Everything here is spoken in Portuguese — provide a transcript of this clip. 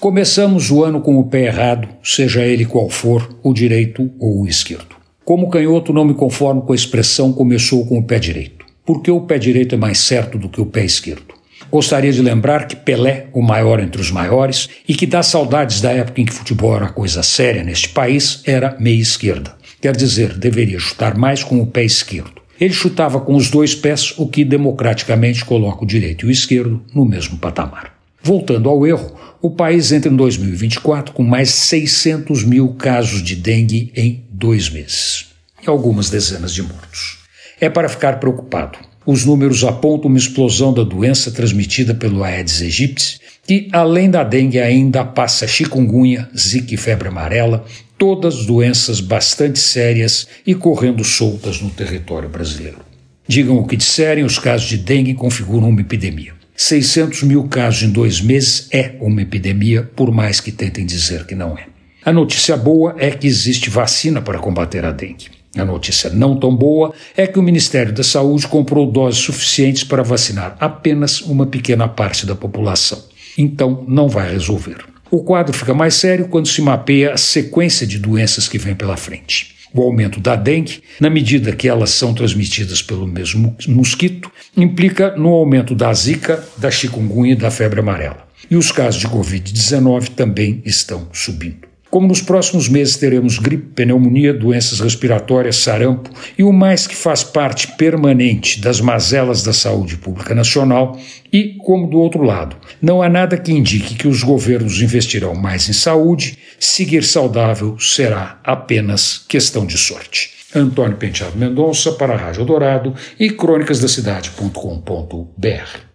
Começamos o ano com o pé errado, seja ele qual for, o direito ou o esquerdo. Como canhoto, não me conformo com a expressão começou com o pé direito, porque o pé direito é mais certo do que o pé esquerdo. Gostaria de lembrar que Pelé, o maior entre os maiores, e que dá saudades da época em que futebol era coisa séria neste país, era meia esquerda. Quer dizer, deveria chutar mais com o pé esquerdo. Ele chutava com os dois pés, o que democraticamente coloca o direito e o esquerdo no mesmo patamar. Voltando ao erro, o país entra em 2024 com mais 600 mil casos de dengue em dois meses e algumas dezenas de mortos. É para ficar preocupado. Os números apontam uma explosão da doença transmitida pelo Aedes aegypti, que além da dengue ainda passa chikungunya, zika e febre amarela, todas doenças bastante sérias e correndo soltas no território brasileiro. Digam o que disserem, os casos de dengue configuram uma epidemia. 600 mil casos em dois meses é uma epidemia, por mais que tentem dizer que não é. A notícia boa é que existe vacina para combater a dengue. A notícia não tão boa é que o Ministério da Saúde comprou doses suficientes para vacinar apenas uma pequena parte da população. Então, não vai resolver. O quadro fica mais sério quando se mapeia a sequência de doenças que vem pela frente o aumento da dengue, na medida que elas são transmitidas pelo mesmo mosquito, implica no aumento da zika, da chikungunya e da febre amarela. E os casos de Covid-19 também estão subindo. Como nos próximos meses teremos gripe, pneumonia, doenças respiratórias, sarampo e o mais que faz parte permanente das mazelas da saúde pública nacional, e como do outro lado, não há nada que indique que os governos investirão mais em saúde, seguir saudável será apenas questão de sorte. Antônio Penteado Mendonça para a Rádio Dourado e crônicasdacidade.com.br.